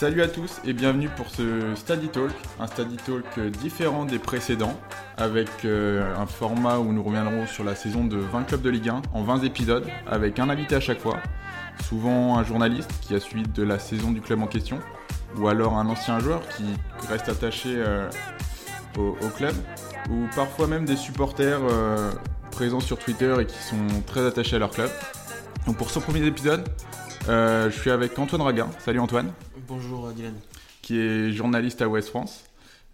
Salut à tous et bienvenue pour ce Study Talk, un Study Talk différent des précédents, avec euh, un format où nous reviendrons sur la saison de 20 clubs de Ligue 1 en 20 épisodes, avec un invité à chaque fois, souvent un journaliste qui a suivi de la saison du club en question, ou alors un ancien joueur qui reste attaché euh, au, club, ou parfois même des supporters euh, présents sur Twitter et qui sont très attachés à leur club. Donc pour ce premier épisode, je suis avec Antoine Raguin. Salut Antoine, Bonjour euh, Dylan. qui est journaliste à Ouest France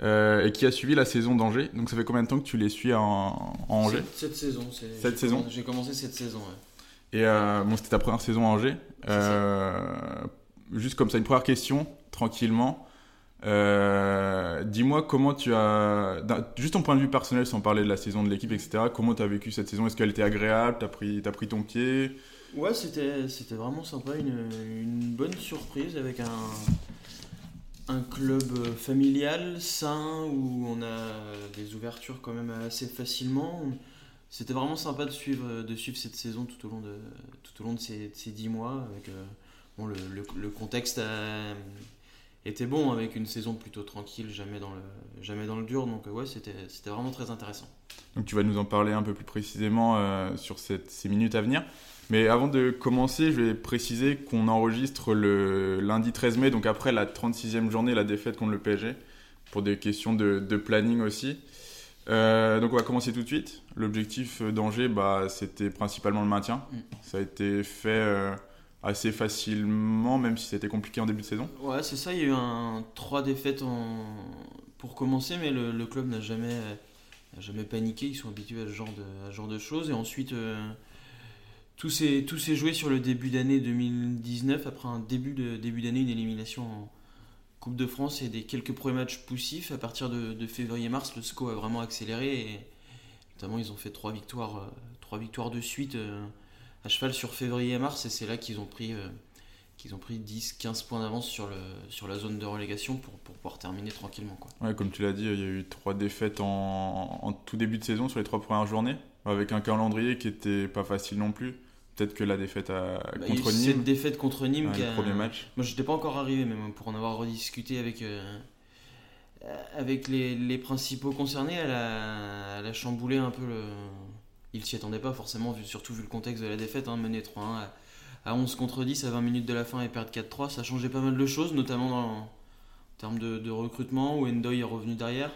euh, et qui a suivi la saison d'Angers. Donc ça fait combien de temps que tu les suis en, Angers Cette, cette saison. Cette saison J'ai commencé cette saison. ouais. Et euh, bon, c'était ta première saison à Angers. Euh, juste comme ça, une première question, tranquillement. Dis-moi comment tu as, juste ton point de vue personnel, sans parler de la saison de l'équipe, etc. Comment tu as vécu cette saison? Est-ce qu'elle était agréable? T'as pris, t'as pris ton pied? Ouais, c'était c'était vraiment sympa, une, une bonne surprise avec un, un club familial, sain, où on a des ouvertures quand même assez facilement. C'était vraiment sympa de suivre, de suivre cette saison tout au long de, tout au long de ces, ces 10 mois. Avec, euh, bon, le, le- le contexte a- était bon, avec une saison plutôt tranquille, jamais dans le, jamais dans le dur. Donc euh, ouais, c'était c'était vraiment très intéressant. Donc tu vas nous en parler un peu plus précisément euh, sur cette- ces minutes à venir. Mais avant de commencer, je vais préciser qu'on enregistre le lundi 13 mai, donc après la 36e journée, la défaite contre le PSG, pour des questions de, de planning aussi. Euh, donc on va commencer tout de suite. L'objectif d'Angers, bah, c'était principalement le maintien. Mm. Ça a été fait euh, assez facilement, même si c'était compliqué en début de saison. Ouais, c'est ça, il y a eu un, trois défaites pour commencer, mais le, club n'a jamais, jamais paniqué, ils sont habitués à ce genre de, à ce genre de choses. Et ensuite, euh, tout s'est joué sur le début d'année 2019, après un début de début d'année, une élimination en Coupe de France et des quelques premiers matchs poussifs. À partir de, de février-mars, le SCO a vraiment accéléré et notamment ils ont fait trois victoires, euh, trois victoires de suite euh, à cheval sur février et mars et c'est là qu'ils ont pris... euh, qu'ils ont pris 10-15 points d'avance sur, le, sur la zone de relégation pour, pour pouvoir terminer tranquillement. Quoi. Ouais, comme tu l'as dit, il y a eu trois défaites en, en tout début de saison sur les trois premières journées, avec un calendrier qui était pas facile non plus. Peut-être que la défaite à- Bah, contre cette Nîmes, défaite contre Nîmes. ouais, qui le a- premier match. Moi, je n'étais pas encore arrivé, même pour en avoir rediscuté avec, euh, avec les, les principaux concernés. Elle a, elle a chamboulé un peu le. Il s'y attendait pas forcément, vu, surtout vu le contexte de la défaite, hein, mener 3-1 à, à 11 contre 10 à 20 minutes de la fin et perdre 4-3. Ça changé pas mal de choses, notamment en termes de, recrutement, où Endoy est revenu derrière.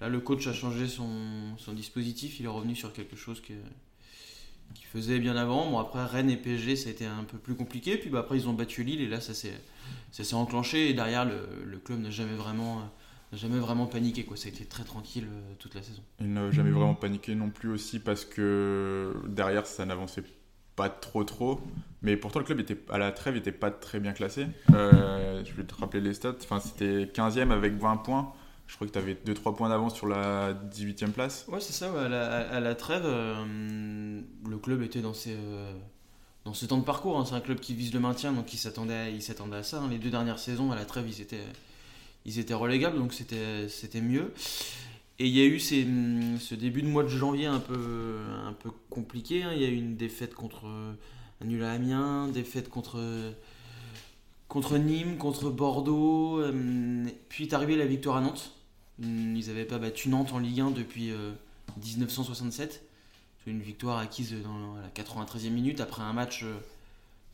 Là, le coach a changé son, son dispositif, il est revenu sur quelque chose que, qu'il faisait bien avant. Bon, après, Rennes et PSG, ça a été un peu plus compliqué. Puis bah, après, ils ont battu Lille et là, ça s'est, enclenché. Et derrière, le, le club n'a jamais vraiment, n'a jamais vraiment paniqué. Quoi. Ça a été très tranquille euh, toute la saison. Il n'a jamais vraiment paniqué non plus aussi parce que derrière ça n'avançait pas trop trop. Mais pourtant le club était à la trêve était pas très bien classé. Euh, je vais te rappeler les stats. Enfin c'était 15e avec 20 points. Je crois que tu avais 2-3 points d'avance sur la 18e place. Ouais, c'est ça. ouais, à, la, à la trêve, euh, le club était dans ses, dans ce temps de parcours. hein. C'est un club qui vise le maintien, donc il s'attendait, à- il s'attendait à ça. hein. Les deux dernières saisons, à la trêve, ils étaient, ils étaient relégables, donc c'était, mieux. Et il y a eu hum, ce début de mois de janvier un peu, un peu compliqué. hein. Il y a eu une défaite contre un nul à Amiens, défaite contre, contre Nîmes, contre Bordeaux. hum, puis est arrivée la victoire à Nantes. Hum, Ils n'avaient pas battu Nantes en Ligue 1 depuis euh, 1967. C'est une victoire acquise dans la 93e minute après un match, euh,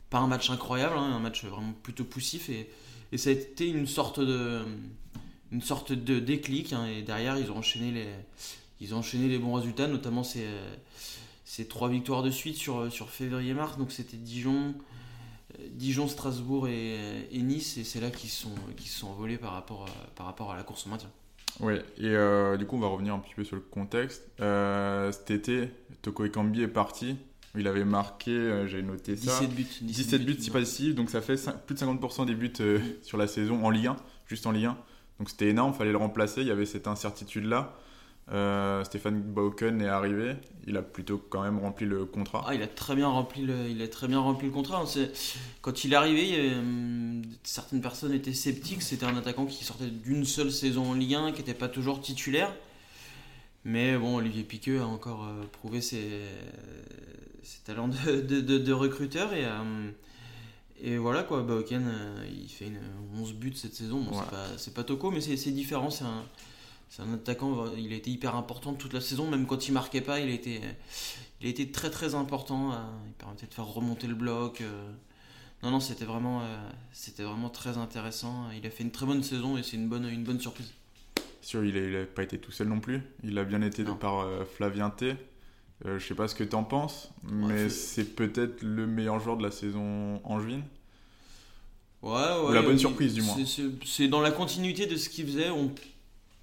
pas un match incroyable, hein, un match vraiment plutôt poussif. Et, et ça a été une sorte de, une sorte de déclic. hein, et derrière, ils ont enchaîné les, ils ont enchaîné les bons résultats, notamment ces, euh, ces trois victoires de suite sur, sur février-mars. Donc c'était Dijon, euh, Dijon, Strasbourg et, Nice. Et c'est là qu'ils sont, se sont envolés par rapport, par rapport à la course au maintien. Ouais, et euh, du coup, on va revenir un petit peu sur le contexte. Euh, cet été, Toko Ekambi est parti. Il avait marqué, euh, j'ai noté ça, 17 buts. 17 buts si donc ça fait plus de 50% des buts euh, sur la saison en Ligue 1, juste en Ligue 1. Donc c'était énorme, fallait le remplacer, il y avait cette incertitude-là. Euh, Stéphane Bauken est arrivé, il a plutôt quand même rempli le contrat. Ah, il a très bien rempli le, il a très bien rempli le contrat. Quand il est arrivé, hum, certaines personnes étaient sceptiques. C'était un attaquant qui sortait d'une seule saison en Ligue 1, qui n'était pas toujours titulaire. Mais bon, Olivier Piqueux a encore euh, prouvé ses, ses talents de, de- de- de recruteur et, euh, Et voilà quoi, Baoken, euh, il fait une 11 buts cette saison. Bon, c'est pas, Toko, mais c'est différent. C'est un, un, attaquant, il a été hyper important toute la saison. Même quand il marquait pas, il a été, il a été très très important. Il permettait de faire remonter le bloc. Non, non, c'était vraiment, c'était vraiment très intéressant. Il a fait une très bonne saison et c'est une bonne, une bonne surprise. Sûr, il n'a pas été tout seul non plus. Il a bien été de par Flavien T. Euh, je sais pas ce que tu en penses, mais c'est peut-être le meilleur joueur de la saison angevine. Ouais, ouais. Ou la bonne surprise, du moins. C'est dans la continuité de ce qu'il faisait. On,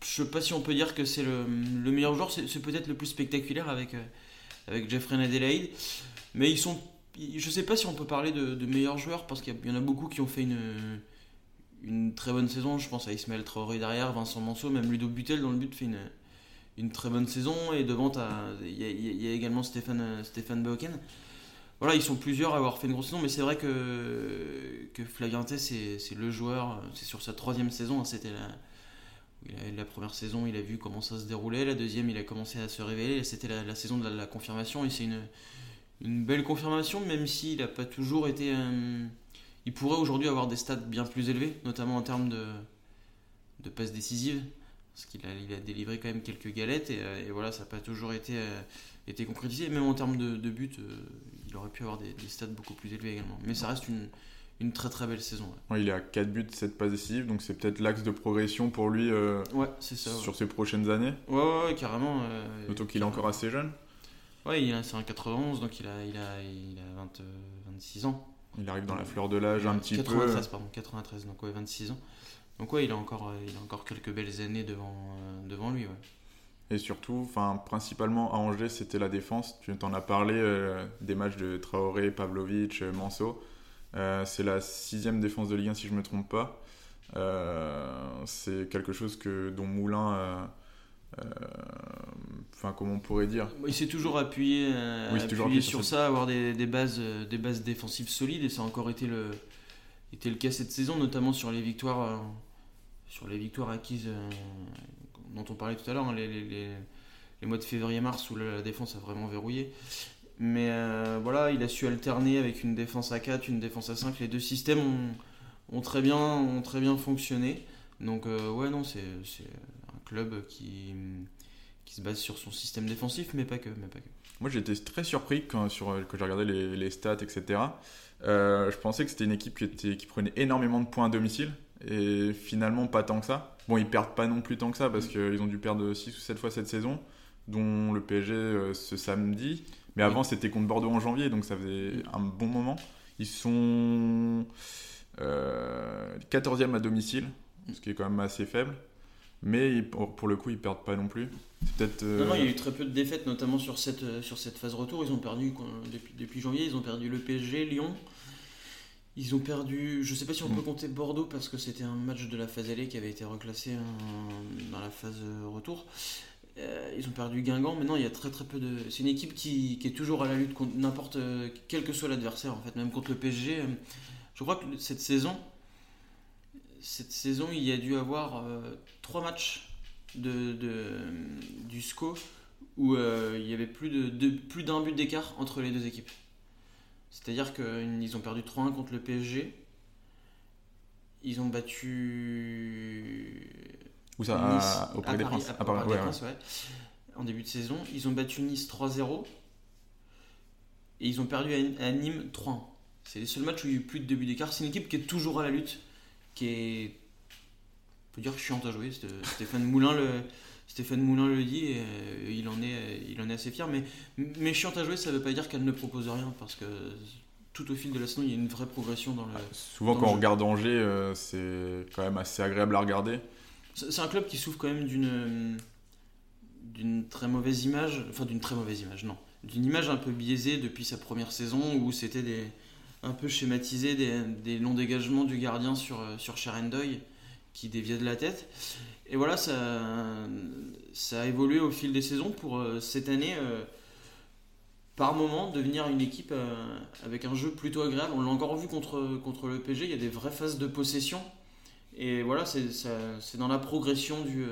je sais pas si on peut dire que c'est le, le, meilleur joueur. C'est peut-être le plus spectaculaire avec, euh, avec Jeffrey Adelaide. Mais ils sont. Je sais pas si on peut parler de, de meilleurs joueurs parce qu'il y, en a beaucoup qui ont fait une, une très bonne saison. Je pense à Ismaël Traoré derrière, Vincent Manceau, même Ludo Butel dans le but fait une une très bonne saison. Et devant, il y, a également Stéphane, Stéphane Voilà, ils sont plusieurs à avoir fait une grosse saison, mais c'est vrai que, que c'est le joueur, c'est sur sa troisième saison, hein, c'était la, la première saison, il a vu comment ça se déroulait, la deuxième, il a commencé à se révéler, c'était la, saison de la, confirmation, et c'est une, une belle confirmation, même s'il n'a pas toujours été... Euh, il pourrait aujourd'hui avoir des stats bien plus élevés, notamment en termes de, de passes décisives parce qu'il a, il a délivré quand même quelques galettes et, euh, voilà, ça n'a pas toujours été, euh, été concrétisé. Même en termes de, de buts, euh, il aurait pu avoir des, stats beaucoup plus élevés également. Mais ça reste une, une très très belle saison. il est à 4 buts, 7 passes décisives, donc c'est peut-être l'axe de progression pour lui ouais, c'est ça, sur ses prochaines années. Ouais, ouais, carrément. D'autant qu'il est encore assez jeune. Ouais, c'est un 91, donc il a, il a, il a 20, 26 ans. Il arrive dans la fleur de l'âge un petit peu. 93, pardon, 93, donc ouais, 26 ans. Donc ouais, il a encore, euh, il a encore quelques belles années devant, euh, devant lui. Et surtout, enfin, principalement à Angers, c'était la défense. Tu t'en as parlé euh, des matchs de Traoré, Pavlovic, Manso. c'est la sixième défense de Ligue 1 si je ne me trompe pas. c'est quelque chose que, dont Moulin, enfin comment on pourrait dire Il s'est toujours appuyé, appuyé sur, ça, avoir des, des, bases, des bases défensives solides et ça a encore été le, était le cas cette saison, notamment sur les victoires, euh, sur les victoires acquises euh, dont on parlait tout à l'heure, hein, les, les, les, mois de février-mars où la défense a vraiment verrouillé. Mais euh, voilà, il a su alterner avec une défense à 4, une défense à 5. Les deux systèmes ont, ont très, bien, ont très bien fonctionné. Donc ouais, non, c'est club qui, qui se base sur son système défensif, mais pas que. Mais pas que. Moi j'étais très surpris quand, sur, quand j'ai regardé les, les, stats, etc. Euh, je pensais que c'était une équipe qui, était, qui prenait énormément de points à domicile et finalement pas tant que ça. Bon, ils perdent pas non plus tant que ça parce qu'ils ont dû perdre 6 ou 7 fois cette saison, dont le PSG euh, ce samedi. Mais avant, c'était contre Bordeaux en janvier, donc ça faisait un bon moment. Ils sont 14e euh, à domicile, ce qui est quand même assez faible. Mais pour, le coup, ils perdent pas non plus. peut-être. Non, non, il y a eu très peu de défaites, notamment sur cette, sur cette phase retour. Ils ont perdu depuis, depuis janvier, ils ont perdu le PSG, Lyon, ils ont perdu, je sais pas si on peut mm. compter Bordeaux parce que c'était un match de la phase allée qui avait été reclassé dans la phase retour. Euh, ils ont perdu Guingamp, mais non, il y a très très peu de. C'est une équipe qui, qui, est toujours à la lutte contre n'importe quel que soit l'adversaire en fait, même contre le PSG. Je crois que cette saison, cette saison, il y a dû avoir euh, trois matchs de, de, du SCO où euh, il y avait plus de, de plus d'un but d'écart entre les deux équipes. C'est-à-dire qu'ils ont perdu 3-1 contre le PSG. Ils ont battu. Où ça Au Parc des Princes. En début de saison. Ils ont battu Nice 3-0. Et ils ont perdu à, Nîmes 3-1. C'est les seuls matchs où il y a eu plus de début d'écart. C'est une équipe qui est toujours à la lutte. Qui est. On peut dire chiante à jouer. Stéphane Moulin le. Stéphane Moulin le dit et euh, il, en est, il en est assez fier. Mais, mais chiante à jouer, ça ne veut pas dire qu'elle ne propose rien parce que tout au fil de la saison, il y a une vraie progression dans le. souvent, quand on regarde Angers, euh, c'est quand même assez agréable à regarder. C'est un club qui souffre quand même d'une d'une très mauvaise image, enfin d'une très mauvaise image, non, d'une image un peu biaisée depuis sa première saison où c'était des un peu schématisé des, longs dégagements du gardien sur sur Sherendoy qui déviait de la tête. Et voilà, ça, ça a évolué au fil des saisons pour euh, cette année, euh, par moment, devenir une équipe euh, avec un jeu plutôt agréable. On l'a encore vu contre, contre le PG, il y a des vraies phases de possession. Et voilà, c'est dans la progression, du,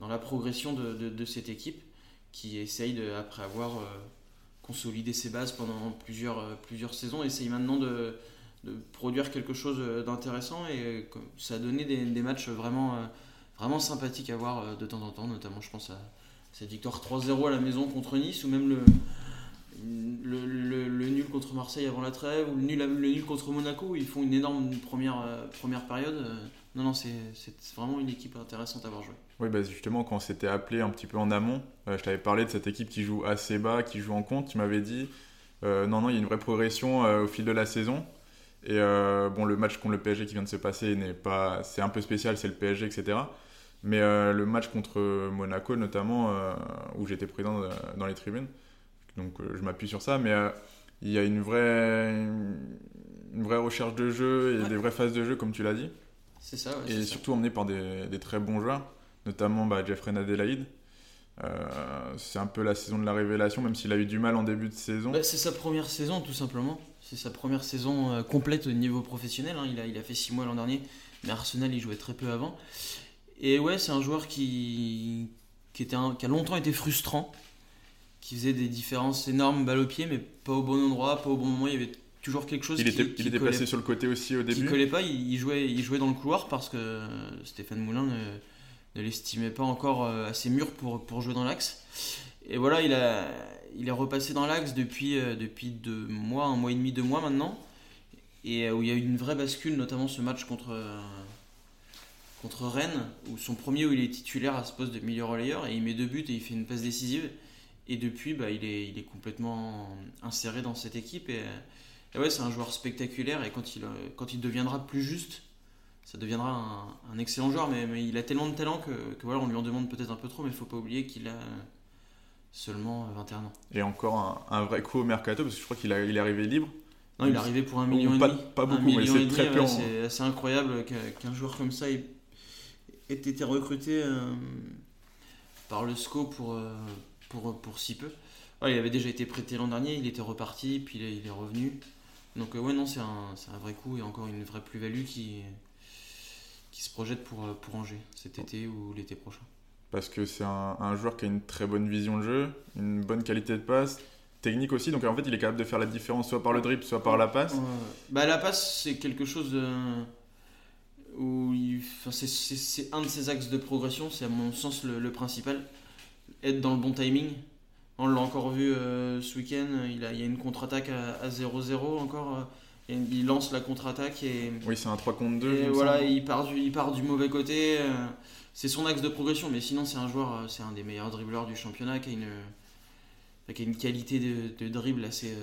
dans la progression de, de, cette équipe qui essaye, de, après avoir consolidé ses bases pendant plusieurs, plusieurs saisons, essaye maintenant de, produire quelque chose d'intéressant et ça a donné des, matchs vraiment, sympathiques à voir de temps en temps, notamment je pense à cette victoire 3-0 à la maison contre Nice ou même le, nul contre Marseille avant la trêve ou le nul, contre Monaco où ils font une énorme première période. Non, non, c'est vraiment une équipe intéressante à avoir joué. Oui, bah justement, quand on s'était appelé un petit peu en amont, je t'avais parlé de cette équipe qui joue assez bas, qui joue en compte. Tu m'avais dit, non, non, il y a une vraie progression au fil de la saison. Et euh, bon, le match contre le PSG qui vient de se passer n'est pas, c'est un peu spécial, c'est le PSG, etc. Mais euh, le match contre Monaco, notamment, euh, où j'étais présent dans les tribunes, donc je m'appuie sur ça, mais il y a une vraie, une vraie recherche de jeu et des vraies phases de jeu, comme tu l'as dit. C'est ça. Ouais, et surtout emmené par des, des, très bons joueurs, notamment bah, Jeffrey Nadelaïde. c'est un peu la saison de la révélation, même s'il a eu du mal en début de saison. Bah, c'est sa première saison, tout simplement. C'est sa première saison euh, complète au niveau professionnel. Hein. Il, a, il a fait 6 mois l'an dernier, mais Arsenal, il jouait très peu avant. Et ouais, c'est un joueur qui, qui, était qui a longtemps été frustrant, qui faisait des différences énormes balle au pied, mais pas au bon endroit, pas au bon moment. Il y avait toujours quelque chose il qui, était, il était passé sur le côté aussi au début. Il collait pas, il, jouait, il jouait dans le couloir parce que Stéphane Moulin ne, ne l'estimait pas encore euh, assez mûr pour, pour jouer dans l'axe. Et voilà, il a, il est repassé dans l'axe depuis, euh, depuis deux mois, un mois et demi, deux mois maintenant. Et euh, où il y a eu une vraie bascule, notamment ce match contre, euh, contre Rennes, où son premier où il est titulaire à ce poste de milieu relayeur, et il met deux buts et il fait une passe décisive. Et depuis, bah, il, est, il est complètement inséré dans cette équipe. Et, ouais, c'est un joueur spectaculaire, et quand il, quand il deviendra plus juste, ça deviendra un, excellent joueur. Mais, mais, il a tellement de talent que, que voilà, on lui en demande peut-être un peu trop, mais il faut pas oublier qu'il a seulement 21 ans. Et encore un, vrai coup au mercato, parce que je crois qu'il il est arrivé libre. Non, il est arrivé pour un million pas, et demi. Pas beaucoup, mais c'est très peu. C'est assez incroyable qu'un joueur comme ça ait, été recruté euh, par le SCO pour, euh, pour, pour si peu. il avait déjà été prêté l'an dernier, il était reparti, puis il est, revenu. Donc euh, ouais, non, c'est un, un, vrai coup et encore une vraie plus-value qui, qui se projette pour, pour Angers cet été ou l'été prochain parce que c'est un, joueur qui a une très bonne vision de jeu, une bonne qualité de passe, technique aussi. Donc en fait, il est capable de faire la différence soit par le dribble, soit par la passe. Bah, la passe, c'est quelque chose où c'est un de ses axes de progression. C'est à mon sens le, principal. Être dans le bon timing. On l'a encore vu euh, ce week-end. Il, a, il y a une contre-attaque à 0-0 encore. Euh, il lance la contre-attaque et. Oui, c'est un 3 contre 2. Et voilà, il part, du, il part du mauvais côté. Euh, c'est son axe de progression, mais sinon c'est un joueur, c'est un des meilleurs dribbleurs du championnat qui a une, qui a une qualité de, dribble assez,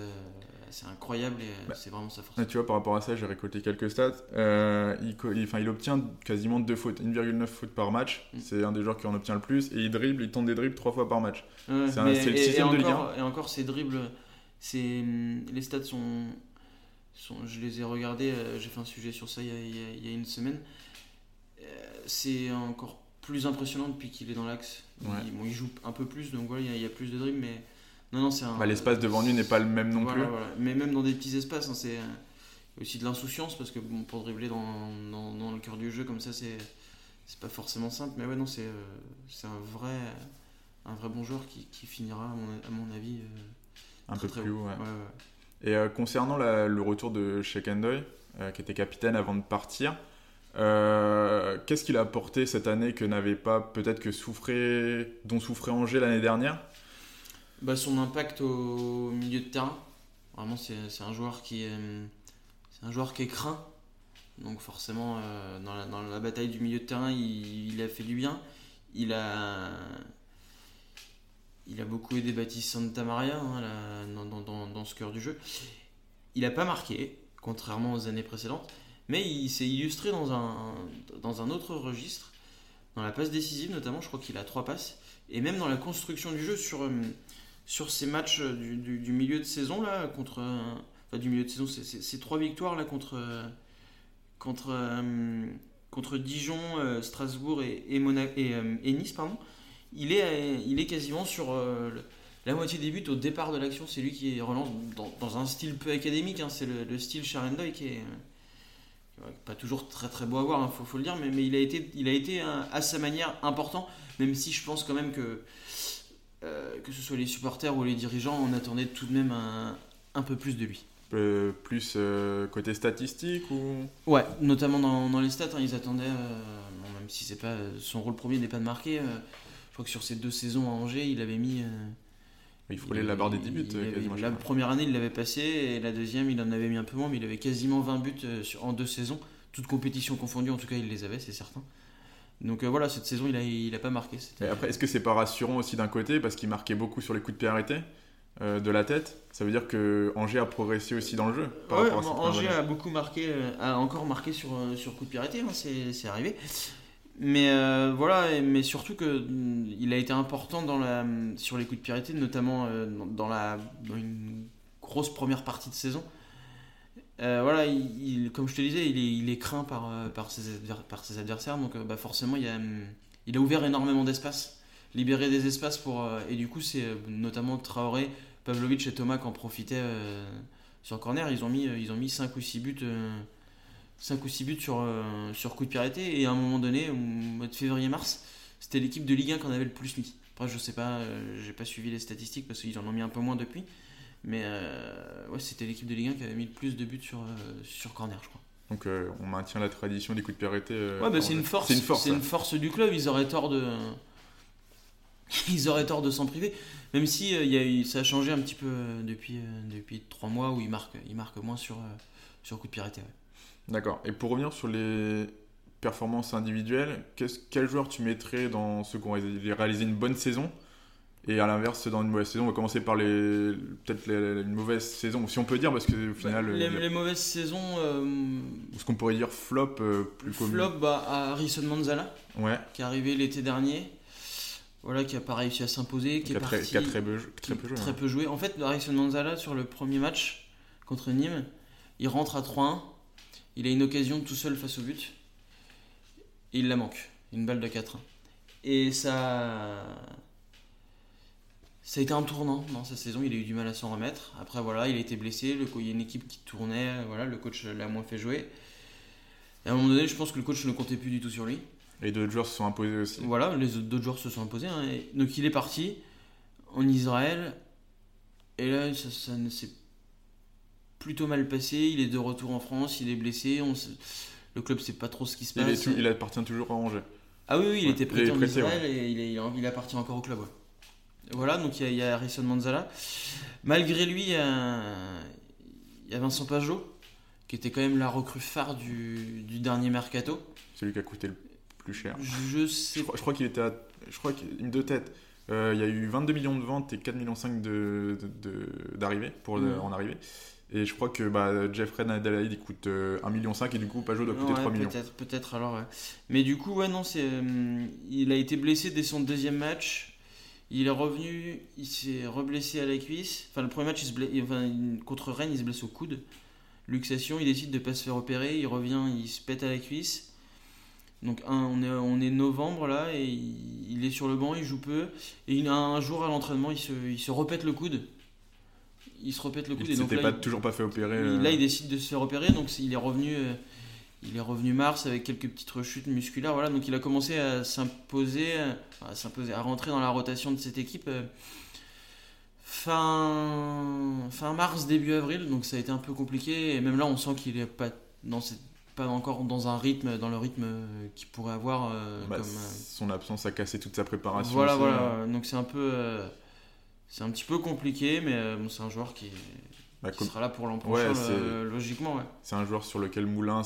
euh, assez incroyable et euh, bah, c'est vraiment sa force. tu vois, par rapport à ça, j'ai récolté quelques stats. il, il, enfin, il obtient quasiment 2 fautes, 1,9 fautes par match. Mm. C'est un des joueurs qui en obtient le plus et il dribble, il tente des dribbles 3 fois par match. c'est le sixième de Ligue 1. Et encore, ces dribbles, les stats sont, sont, Je les ai regardés, j'ai fait un sujet sur ça il y a, il y a une semaine c'est encore plus impressionnant depuis qu'il est dans l'axe. Il, joue un peu plus, donc voilà, il y, a, plus de dribbles, mais non, non, c'est bah, L'espace devant lui n'est pas le même non plus. Mais même dans des petits espaces, hein, c'est aussi de l'insouciance parce que bon, pour dribbler dans, dans, le cœur du jeu comme ça, c'est c'est pas forcément simple. Mais ouais, non, c'est euh, c'est un vrai un vrai bon joueur qui, qui finira à mon, avis euh, un peu plus haut. Et euh, concernant le retour de Sheikh Endoy, qui était capitaine avant de partir. Euh, qu'est-ce qu'il a apporté cette année que n'avait pas peut-être que souffrait, dont souffrait Angers l'année dernière? Bah, Son impact au milieu de terrain. Vraiment, c'est un joueur qui est, un joueur qui est craint. Donc forcément, euh, dans, la, bataille du milieu de terrain, il, a fait du bien. Il a, il a beaucoup aidé Baptiste Santa Maria hein, dans, dans, dans, ce cœur du jeu. Il n'a pas marqué, contrairement aux années précédentes. Mais il s'est illustré dans un, dans un autre registre, dans la passe décisive notamment, je crois qu'il a trois passes, et même dans la construction du jeu sur, euh, sur ces matchs du, du, milieu de saison, là, contre. Enfin, du milieu de saison, ces trois victoires là contre. contre euh, contre Dijon, euh, Strasbourg et, Nice, pardon, il est, il est quasiment sur la moitié des buts au départ de l'action. C'est lui qui relance dans, un style peu académique. Hein, c'est le, le, style Sharendoy qui est, pas toujours très très beau à voir, il hein, faut, le dire, mais, mais, il a été, il a été à sa manière important, même si je pense quand même que, euh, que ce soit les supporters ou les dirigeants, on attendait tout de même un, un peu plus de lui. euh, plus euh, côté statistique ou? Ouais, notamment dans, dans les stats, hein, ils attendaient, bon, même si c'est pas son rôle premier n'est pas de marquer, je crois que sur ces deux saisons à Angers, il avait mis. Il frôlait la barre des 10 buts avait- la première année, il l'avait passé, et la deuxième, il en avait mis un peu moins, mais il avait quasiment 20 buts en deux saisons. Toutes compétitions confondues, en tout cas, il les avait, c'est certain. Donc euh, voilà, cette saison, il a, il a pas marqué. après, est-ce que c'est pas rassurant aussi d'un côté parce qu'il marquait beaucoup sur les coups de pied arrêtés euh, de la tête? Ça veut dire que Angers a progressé aussi dans le jeu. par Ouais, Angers a beaucoup marqué, euh, a encore marqué sur, sur coup de pied arrêté, hein, c'est arrivé. Mais euh, voilà, mais surtout que mm, il a été important dans la, sur les coups de pied arrêtés, notamment dans, dans la, dans une grosse première partie de saison. Euh, voilà, il, il- comme je te disais, il est, craint par, euh, par, ses, adversaires, donc euh, bah, forcément il a, ouvert énormément d'espace, libéré des espaces pour. et du coup, c'est notamment Traoré, Pavlovic et Thomas qui en profitaient euh, sur corner. Ils ont mis, ils ont mis 5 ou 6 buts. euh, 5 ou 6 buts sur, coup de pied arrêté et à un moment donné, au mois de février-mars, c'était l'équipe de Ligue 1 qui en avait le plus mis. Après, je sais pas, j'ai pas suivi les statistiques parce qu'ils en ont mis un peu moins depuis, mais euh, ouais, c'était l'équipe de Ligue 1 qui avait mis le plus de buts sur, euh, sur corner, je crois. Donc euh, on maintient la tradition des coups de pied arrêtés. Ouais, bah, c'est une force, C'est une force. une du club. Ils auraient tort de, ils auraient tort de s'en priver. Même si euh, il y a eu- ça a changé un petit peu euh, depuis euh, depuis trois mois où ils marquent, ils marquent moins sur sur coup de pied ouais. D'accord. Et pour revenir sur les performances individuelles, quel joueur tu mettrais dans ceux qui ont ré- réalisé une bonne saison et à l'inverse dans une mauvaise saison On va commencer par les peut-être une mauvaise saison, si on peut dire, parce que au final, les, a- mauvaises saisons. euh, ce qu'on pourrait dire flop euh, plus commun. Flop bah, à Harrison Manzala, Ouais. qui est arrivé l'été dernier. Voilà, qui a pas réussi à s'imposer, qui Qui est a très, parti, qui a très peu, très joué. très peu joué. En fait, Harrison Manzala, sur le premier match contre Nîmes, il rentre à 3-1. Il a une occasion tout seul face au but. Et il la manque. Une balle de 4-1. Et ça. Ça a été un tournant dans sa saison. Il a eu du mal à s'en remettre. Après, voilà, il a été blessé. Le, il y a une équipe qui tournait. Voilà, le coach l'a moins fait jouer. Et à un moment donné, je pense que le coach ne comptait plus du tout sur lui. Et d'autres joueurs se sont imposés aussi. Voilà, les d'autres joueurs se sont imposés. hein, donc il est parti en Israël. Et là, ça, ça ne s'est plutôt mal passé. Il est de retour en France, il est blessé. On Le club sait pas trop ce qui se Il, est passe. tout- il appartient toujours à Angers. Ah oui, oui, il Ouais, était il prêté en prêté, Israël et il, est, il, est- il appartient encore au club. ouais. Voilà, donc il y a, il y a Harrison Manzala. Malgré lui, il y a, il y a Vincent Pajot, qui était quand même la recrue phare du, du dernier mercato. Celui qui a coûté le plus cher. Je sais Je crois, crois qu'il était à. Je crois qu'il de tête. Euh, il y a eu 22 millions de ventes et 4 millions 5 de, d'arrivées pour le- Mhm. en arrivée. Et je crois que bah, Jeffrey Adelaide il coûte euh, 1 million 5 et du coup Pajot doit coûter Ouais, 3 millions. Peut-être, peut-être alors. ouais. Mais du coup, ouais, non, c'est, euh, il a été blessé dès son deuxième match. Il est revenu, il s'est reblessé à la cuisse. Enfin, le premier match, il se blesse, enfin, il- contre Rennes, il se blesse au coude. Luxation, il décide de pas se faire opérer. Il revient, il se pète à la cuisse. Donc, un, on, est, on est novembre là, et il, il est sur le banc, il joue peu. Et il, un jour à l'entraînement, il se, il se repète le coude. Il se repète le coude. Il et donc là, pas, il- toujours pas fait opérer. il- euh, Là, il décide de se faire opérer, donc il est revenu, euh, il est revenu mars avec quelques petites rechutes musculaires. Voilà, donc il a commencé à s'imposer, euh, à s'imposer, à rentrer dans la rotation de cette équipe euh, fin fin mars, début avril. Donc ça a été un peu compliqué. Et même là, on sent qu'il est pas dans cette- pas encore dans un rythme, dans le rythme euh, qu'il pourrait avoir. euh, bah, comme, Son absence a cassé toute sa préparation. voilà, aussi, voilà. euh. Donc c'est un peu, euh, c'est un petit peu compliqué, mais euh, bon, c'est un joueur qui, Bah, qui comme- sera là pour l'an prochain, logiquement. Ouais. C'est un joueur sur lequel Moulin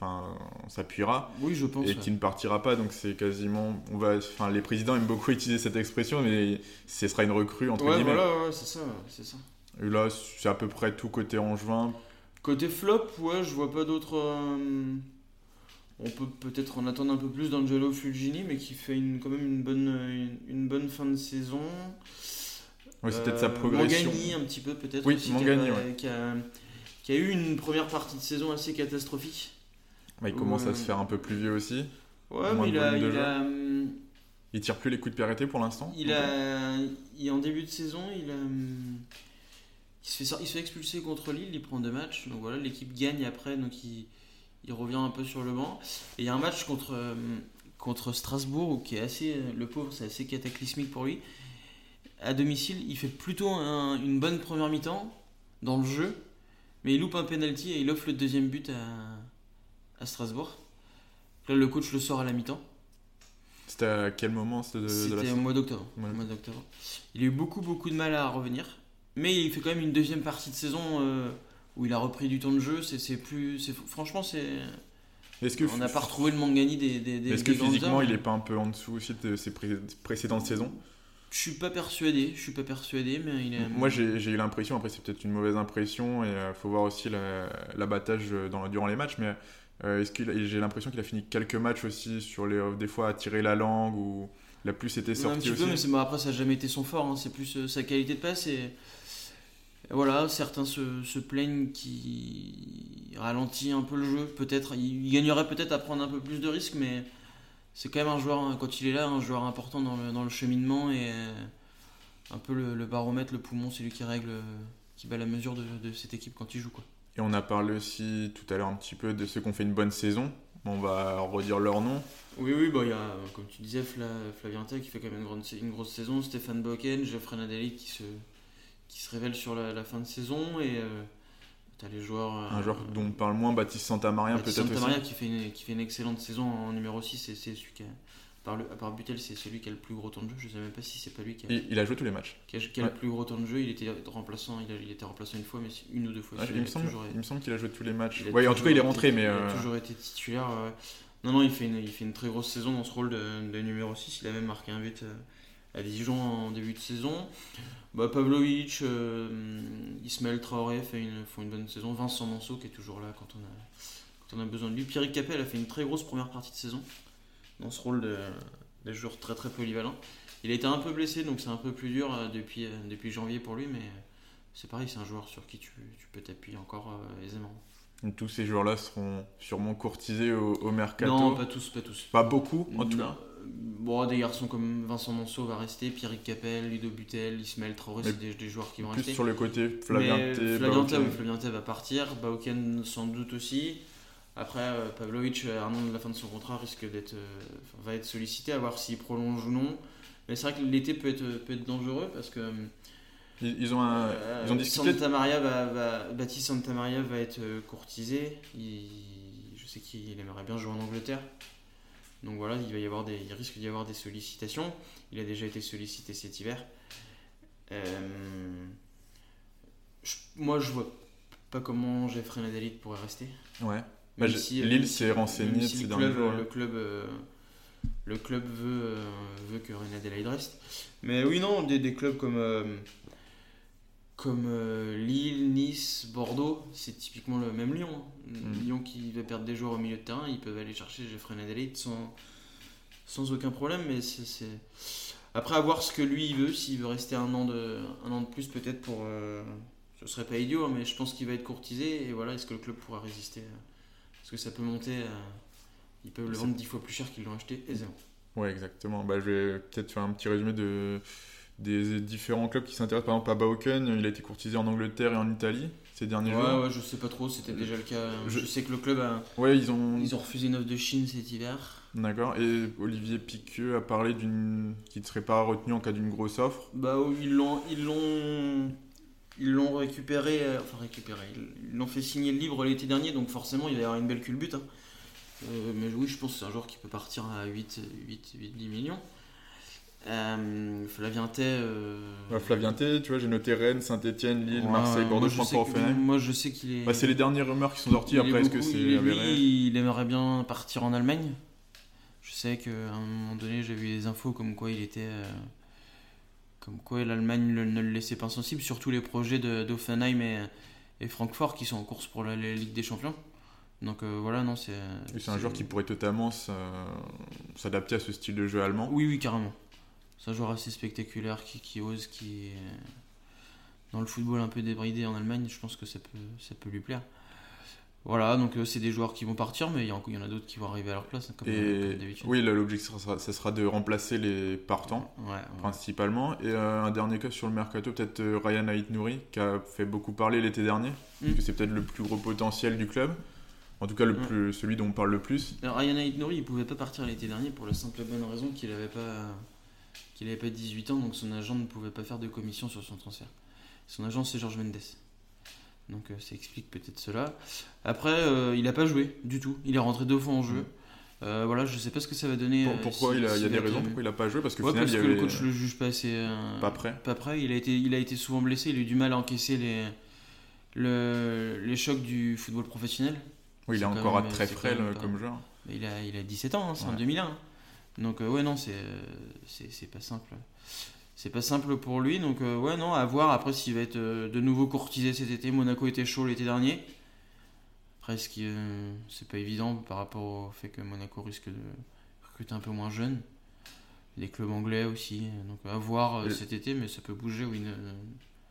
enfin, on s'appuiera Oui, je pense. et ouais. qui ne partira pas. Donc c'est quasiment. On va, enfin, les présidents aiment beaucoup utiliser cette expression, mais ce sera une recrue entre Ouais, guillemets. voilà, ouais, c'est ça, c'est ça. Et là, c'est à peu près tout côté Angevin. Côté flop, ouais, je vois pas d'autres. euh, On peut peut-être en attendre un peu plus d'Angelo Fulgini, mais qui fait une, quand même une bonne, une, une bonne fin de saison. Ouais, c'est peut-être sa Euh, progression. Mangani, un petit peu, peut-être. Oui, aussi, Mangani, qui a, ouais. qui, a, qui a eu une première partie de saison assez catastrophique. Bah, il commence à se faire un peu plus vieux aussi. Ouais, mais il a. Il hum, Il tire plus les coups de pied arrêtés pour l'instant. Il a, il, en début de saison, il a, hum, il se fait, sor- il se fait expulser contre Lille, il prend deux matchs, donc voilà, l'équipe gagne après, donc il, il revient un peu sur le banc. Et il y a un match contre, hum, contre Strasbourg qui est assez, le pauvre, c'est assez cataclysmique pour lui. À domicile, il fait plutôt un- une bonne première mi-temps dans le jeu, Mais il loupe un penalty et il offre le deuxième but à, à Strasbourg. Là, le coach le sort à la mi-temps. C'était à quel moment C'était au mois d'octobre. Ouais. Il a eu beaucoup, beaucoup de mal à revenir. Mais il fait quand même une deuxième partie de saison euh, où il a repris du temps de jeu. C'est plus. Franchement, c'est. Est-ce que, On n'a pas retrouvé le Mangani des, des, des, est-ce que physiquement, il est pas un peu en dessous aussi de ses pré- précédentes saisons? Je suis pas persuadé. Je suis pas persuadé, mais il est. Moi, j'ai eu l'impression, après, c'est peut-être une mauvaise impression, et il faut voir aussi la- l'abattage dans- durant les matchs, mais euh, est-ce qu'il a- j'ai l'impression qu'il a fini quelques matchs aussi sur les, des fois à tirer la langue, ou il a plus été Ouais, un petit aussi. peu, mais c'est- bon, après, ça n'a jamais été son fort. hein. C'est plus euh, sa qualité de passe. Et voilà, certains se, se plaignent qui ralentit un peu le jeu. Peut-être, il, il gagnerait peut-être à prendre un peu plus de risques, mais c'est quand même un joueur, hein, quand il est là, un joueur important dans le, dans le cheminement et euh, un peu le, le baromètre, le poumon, c'est lui qui règle, euh, qui bat la mesure de, de cette équipe quand il joue. Quoi. Et on a parlé aussi tout à l'heure un petit peu de ceux qui ont fait une bonne saison. On va redire leur nom. Oui, oui, bah, il y a, comme tu disais, Fla, Flavien qui fait quand même une, grande, une grosse saison, Stéphane Boken, Geoffrey Nadali qui se, qui se révèle sur la, la fin de saison, et euh, tu as les joueurs. euh, Un joueur dont on parle moins, Baptiste Santamaria peut-être aussi. Santamaria qui fait, une, qui fait une excellente saison en numéro 6, c'est c'est celui qui a, par le, à part Butel, c'est celui qui a le plus gros temps de jeu. Je sais même pas si c'est pas lui qui a, il a joué tous les matchs. qui a- qui a Ouais. le plus gros temps de jeu. Il était remplaçant, il, a- il était remplaçant une fois, mais une ou deux fois. Il, me semble, toujours- il me semble qu'il a joué tous les matchs. en tout cas, il est été- rentré, mais. Il euh, a toujours été titulaire. Non, non, il fait, une, il fait une très grosse saison dans ce rôle de, de numéro 6. Il a même marqué un but euh, à Dijon en début de saison. Bah, Pavlovic, euh, Ismaël Traoré fait une, font une bonne saison. Vincent Manceau qui est toujours là quand on a, quand on a besoin de lui. Pierrick Capel a fait une très grosse première partie de saison dans ce rôle de, de joueur très très polyvalent. Il a été un peu blessé, donc c'est un peu plus dur euh, depuis, euh, depuis janvier pour lui, mais euh, c'est pareil, c'est un joueur sur qui tu, tu peux t'appuyer encore aisément. Tous ces joueurs-là seront sûrement courtisés au, au mercato. Non, pas tous, pas tous. Pas beaucoup, en tout Non. cas. Bon, des garçons comme Vincent Monceau va rester, Pierrick Capel, Ludo Butel, Ismaël Traoré, c'est des, des joueurs qui vont Plus rester. sur le côté Flavien T, Flavien T, Baoken. oui, Flavien T va partir, Bauken sans doute aussi. Après, euh, Pavlovic, à un an de la fin de son contrat, risque d'être, euh, enfin, va être sollicité à voir s'il prolonge ou non. Mais c'est vrai que l'été peut être, peut être dangereux parce que Ils, ils ont, un- euh, ils ont discuté. Santa Maria va, va- Baptiste Santa Maria va être euh, courtisé. Il- je sais qu'il aimerait bien jouer en Angleterre. Donc voilà, il va y avoir des, il risque d'y avoir des sollicitations. Il a déjà été sollicité cet hiver. Euh, je- moi, je vois pas comment Jeffrey Nadali pourrait rester. Ouais. Bah, si- Lille s'est renseigné si ces le club, jours, le hein. club, euh, le club veut, euh, veut que René Adelaide reste. Mais oui, non, des, des clubs comme, euh, comme euh, Lille, Nice, Bordeaux, c'est typiquement le même Lyon. hein. Mm. Lyon qui va perdre des joueurs au milieu de terrain, ils peuvent aller chercher Jeffrey Adelaide sans, sans aucun problème. Mais c'est, Après, à voir ce que lui il veut, s'il veut rester un an de, un an de plus, peut-être pour. euh, Ce serait pas idiot, hein, mais je pense qu'il va être courtisé. Et voilà, est-ce que le club pourra résister euh, Parce que ça peut monter. Ils peuvent le vendre 10 fois plus cher qu'ils l'ont acheté aisément. Ouais, exactement. Bah, je vais peut-être faire un petit résumé de, des différents clubs qui s'intéressent. Par exemple, à Bauken, il a été courtisé en Angleterre et en Italie ces derniers Ouais, jours. ouais, je sais pas trop, c'était déjà le cas. Je- Je, sais que le club a. Ouais, ils ont. Ils ont refusé une offre de Chine cet hiver. D'accord. Et Olivier Piqueux a parlé d'une qui ne serait pas retenu en cas d'une grosse offre. Bah oui, ils l'ont. Ils l'ont. Ils l'ont récupéré, euh, enfin récupéré, ils l'ont fait signer libre l'été dernier, donc forcément il va y avoir une belle culbute. hein. Euh, mais oui, je pense que c'est un joueur qui peut partir à 8, 8, 8 10 millions. Euh, Flavien Tay. euh, tu vois, j'ai noté Rennes, Saint-Etienne, Lille, ouais, Marseille, Bordeaux, je pense pas. Moi je sais qu'il est. Bah, c'est les dernières rumeurs qui sont sorties. Il Après, est-ce que c'est il est- avéré lui, il aimerait bien partir en Allemagne. Je sais qu'à un moment donné, j'ai vu des infos comme quoi il était. euh, comme quoi l'Allemagne ne, le laissait pas sensible, surtout les projets de- d'Offenheim et, et Francfort qui sont en course pour la, la Ligue des Champions. Donc euh, voilà, non, c'est. C'est un joueur qui pourrait totalement s- s'adapter à ce style de jeu allemand. Oui, oui, carrément. C'est un joueur assez spectaculaire qui, qui ose, qui est dans le football un peu débridé en Allemagne. Je pense que ça peut, ça peut lui plaire. Voilà, donc euh, c'est des joueurs qui vont partir, mais il y, en- il y en a d'autres qui vont arriver à leur place, hein, comme, Et comme oui, l'objectif, ça sera, de remplacer les partants. Ouais, ouais. principalement. Et euh, un dernier cas sur le mercato, peut-être euh, Ryan Ait Nouri, qui a fait beaucoup parler l'été dernier, Mm. parce que c'est peut-être le plus gros potentiel du club. En tout cas, le Mm. plus, celui dont on parle le plus. Alors, Ryan Aït-Nouri, il pouvait pas partir l'été dernier pour la simple et bonne raison qu'il avait pas qu'il avait pas 18 ans, donc son agent ne pouvait pas faire de commission sur son transfert. Son agent, c'est Georges Mendes. Donc ça explique peut-être cela. Après, il n'a pas joué du tout. Il est rentré deux fois en jeu. Euh, voilà, je sais pas ce que ça va donner. pourquoi il, a, y a des raisons pourquoi il a pas joué? Parce que, parce que le coach le juge pas assez. pas prêt. Pas prêt. Il a été, il a été souvent blessé. Il a eu du mal à encaisser les, le, les chocs du football professionnel. Oui, il est, encore très frêle comme joueur. Il a, il a 17 ans, hein, c'est en 2001. Donc ouais, non, c'est, c'est, pas simple. C'est pas simple pour lui. Donc ouais, non, à voir après s'il va être de nouveau courtisé cet été. Monaco était chaud l'été dernier. Après, ce qui c'est pas évident par rapport au fait que Monaco risque de recruter un peu moins jeune. Les clubs anglais aussi. Donc à voir euh, cet été, mais ça peut bouger, oui.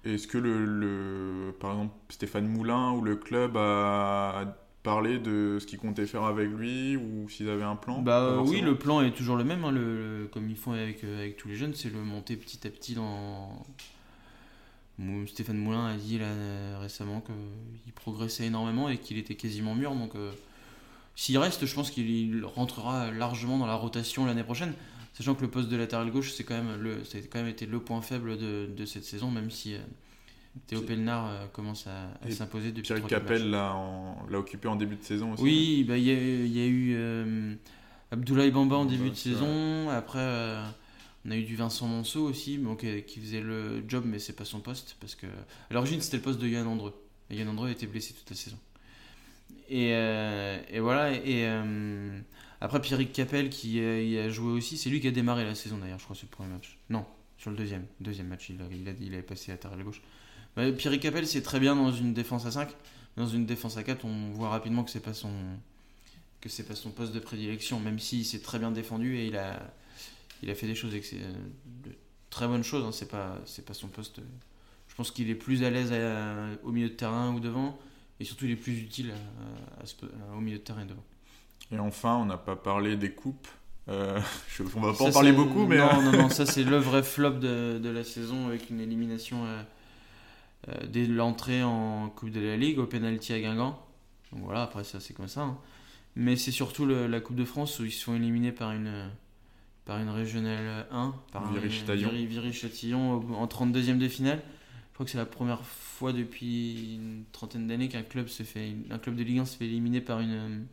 Est-ce que le, par exemple Stéphane Moulin ou le club a parlé de ce qu'ils comptaient faire avec lui ou s'ils avaient un plan Bah oui, le plan est toujours le même, hein, le, comme ils font avec, euh, avec tous les jeunes, c'est le monter petit à petit dans, Stéphane Moulin a dit là, récemment qu'il progressait énormément et qu'il était quasiment mûr. Donc, euh, s'il reste, je pense qu'il rentrera largement dans la rotation l'année prochaine. Sachant que le poste de latéral gauche, c'est quand même le, ça a quand même été le point faible de, de cette saison, même si euh, Théo Pelnard euh, commence à, s'imposer depuis. Thierry Capel l'a occupé en début de saison aussi. Oui, bah, il y, a eu Abdoulaye Bamba en début de saison. Après. On a eu du Vincent Monceau aussi, qui faisait le job, mais c'est pas son poste. Parce que à l'origine, c'était le poste de Yann Andreux. Et Yann Andreux était blessé toute la saison. Et, euh, voilà. Et euh, après, Pierrick Capel, qui y a joué aussi, c'est lui qui a démarré la saison d'ailleurs, je crois, sur le premier match. Non, sur le deuxième. Deuxième match, il, a, il, il avait passé à terre à la gauche. Bah, Pierrick Capel, c'est très bien dans une défense à 5. Dans une défense à 4, on voit rapidement que c'est pas son que c'est pas son poste de prédilection, même s'il s'est très bien défendu et il a il a fait des choses de très bonnes choses. Hein. C'est pas c'est pas son poste. Je pense qu'il est plus à l'aise au milieu de terrain ou devant, et surtout il est plus utile au milieu de terrain et devant. Et enfin, on n'a pas parlé des coupes. Euh, on va pas en parler beaucoup, mais non, non, non, ça c'est le vrai flop de, de, la saison avec une élimination euh, euh, dès l'entrée en Coupe de la Ligue au penalty à Guingamp. Donc voilà, après ça c'est comme ça. Hein. Mais c'est surtout la Coupe de France où ils se font éliminer par une par une régionale 1, par Viry-Châtillon en 32e de finale. Je crois que c'est la première fois depuis une trentaine d'années qu'un club se fait, un club de Ligue 1 se fait éliminer par une,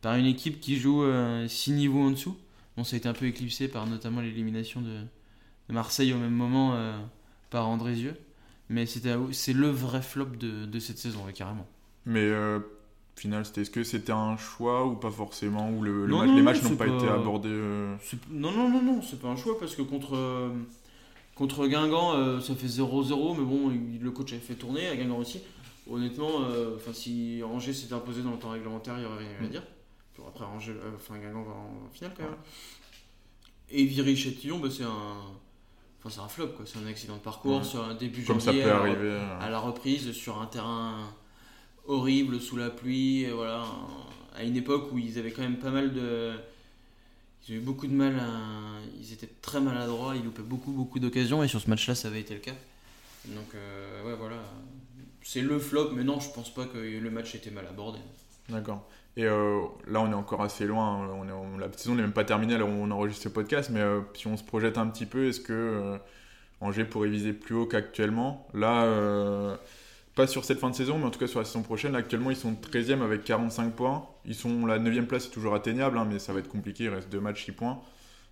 par une équipe qui joue 6 euh, niveaux en dessous. Bon, ça a été un peu éclipsé par notamment l'élimination de, Marseille au même moment euh, par Andrézieux. Mais c'est le vrai flop de, de cette saison, carrément. Mais euh, final c'était est-ce que c'était un choix ou pas forcément ou le, les matchs n'ont pas, été abordés euh non non non non c'est pas un choix parce que contre euh, contre Guingamp euh, ça fait 0-0 mais bon le coach avait fait tourner à Guingamp aussi honnêtement enfin si Angers s'était imposé dans le temps réglementaire il n'y aurait rien à mm. dire après Angers enfin Guingamp va en, finale quand même et Viry Chetillon bah, c'est un enfin c'est un flop quoi c'est un accident de parcours sur un début Comme ça peut arriver, à la reprise sur un terrain horrible sous la pluie, voilà, à une époque où ils avaient quand même pas mal de. Ils ont eu beaucoup de mal, ils étaient très maladroits, ils loupaient beaucoup, beaucoup d'occasions, et sur ce match-là, ça avait été le cas. Donc, euh, ouais, voilà. C'est le flop, mais non, je pense pas que le match était mal abordé. D'accord. Et euh, là, on est encore assez loin. Hein. La saison n'est même pas terminée alors on enregistre ce podcast. Mais euh, si on se projette un petit peu, est-ce que Angers pourrait viser plus haut qu'actuellement? Là, pas sur cette fin de saison, mais en tout cas sur la saison prochaine. actuellement, ils sont 13e avec 45 points. Ils sont la 9e place, c'est toujours atteignable, hein, mais ça va être compliqué. Il reste deux matchs, 6 points.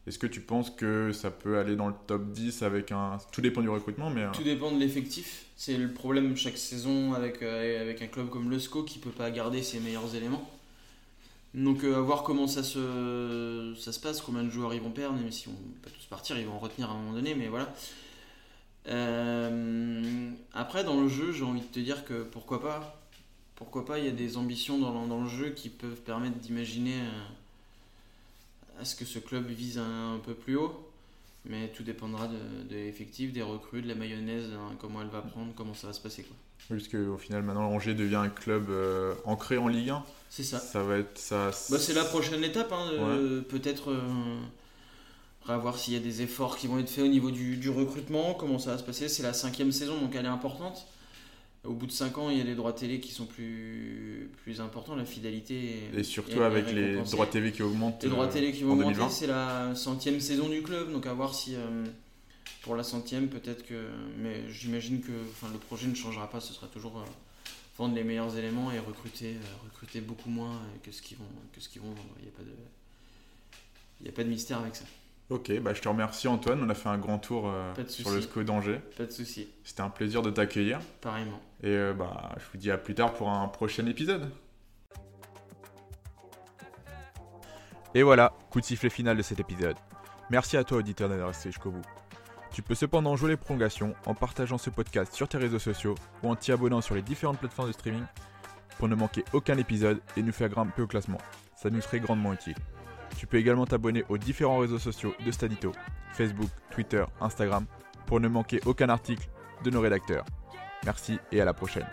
Est-ce que tu penses que ça peut aller dans le top 10 avec un. Tout dépend du recrutement, mais. Tout dépend de l'effectif. C'est le problème chaque saison avec, euh, avec un club comme le SCO qui peut pas garder ses meilleurs éléments. Donc, euh, à voir comment ça se, ça se passe, combien de joueurs ils vont perdre, même si on peut tous partir, ils vont en retenir à un moment donné, mais voilà. Euh, après, dans le jeu, j'ai envie de te dire que pourquoi pas. Pourquoi pas, il y a des ambitions dans, dans le jeu qui peuvent permettre d'imaginer euh, à ce que ce club vise un, peu plus haut. Mais tout dépendra de, l'effectif, des recrues, de la mayonnaise, hein, comment elle va prendre, comment ça va se passer. Quoi. Oui, parce qu'au final, maintenant, Angers devient un club euh, ancré en Ligue 1. C'est ça. Ça va être ça. Bah, c'est la prochaine étape, hein, peut-être à voir s'il y a des efforts qui vont être faits au niveau du, recrutement, comment ça va se passer. C'est la cinquième saison, donc elle est importante. Au bout de cinq ans, il y a les droits télé qui sont plus, plus importants, la fidélité. Et surtout avec les droits TV qui augmentent. Les droits télé qui vont augmenter, c'est la centième saison du club, donc à voir si, euh, pour la centième, peut-être que. Mais j'imagine que enfin, le projet ne changera pas. Ce sera toujours euh, vendre les meilleurs éléments et recruter, euh, recruter beaucoup moins que ce qu'ils vont, que ce qu'ils vont vendre. Il n'y a, pas de... Il y a pas de mystère avec ça. Ok, bah je te remercie Antoine. On a fait un grand tour euh, sur le. SCO d'Angers. Pas de souci. C'était un plaisir de t'accueillir. Pareillement. Et euh, bah, je vous dis à plus tard pour un prochain épisode. Et voilà, coup de sifflet final de cet épisode. Merci à toi auditeur d'être resté jusqu'au bout. Tu peux cependant jouer les prolongations en partageant ce podcast sur tes réseaux sociaux ou en t'y abonnant sur les différentes plateformes de streaming pour ne manquer aucun épisode et nous faire grimper au classement. Ça nous serait grandement utile. Tu peux également t'abonner aux différents réseaux sociaux de Stadito, Facebook, Twitter, Instagram, pour ne manquer aucun article de nos rédacteurs. Merci et à la prochaine.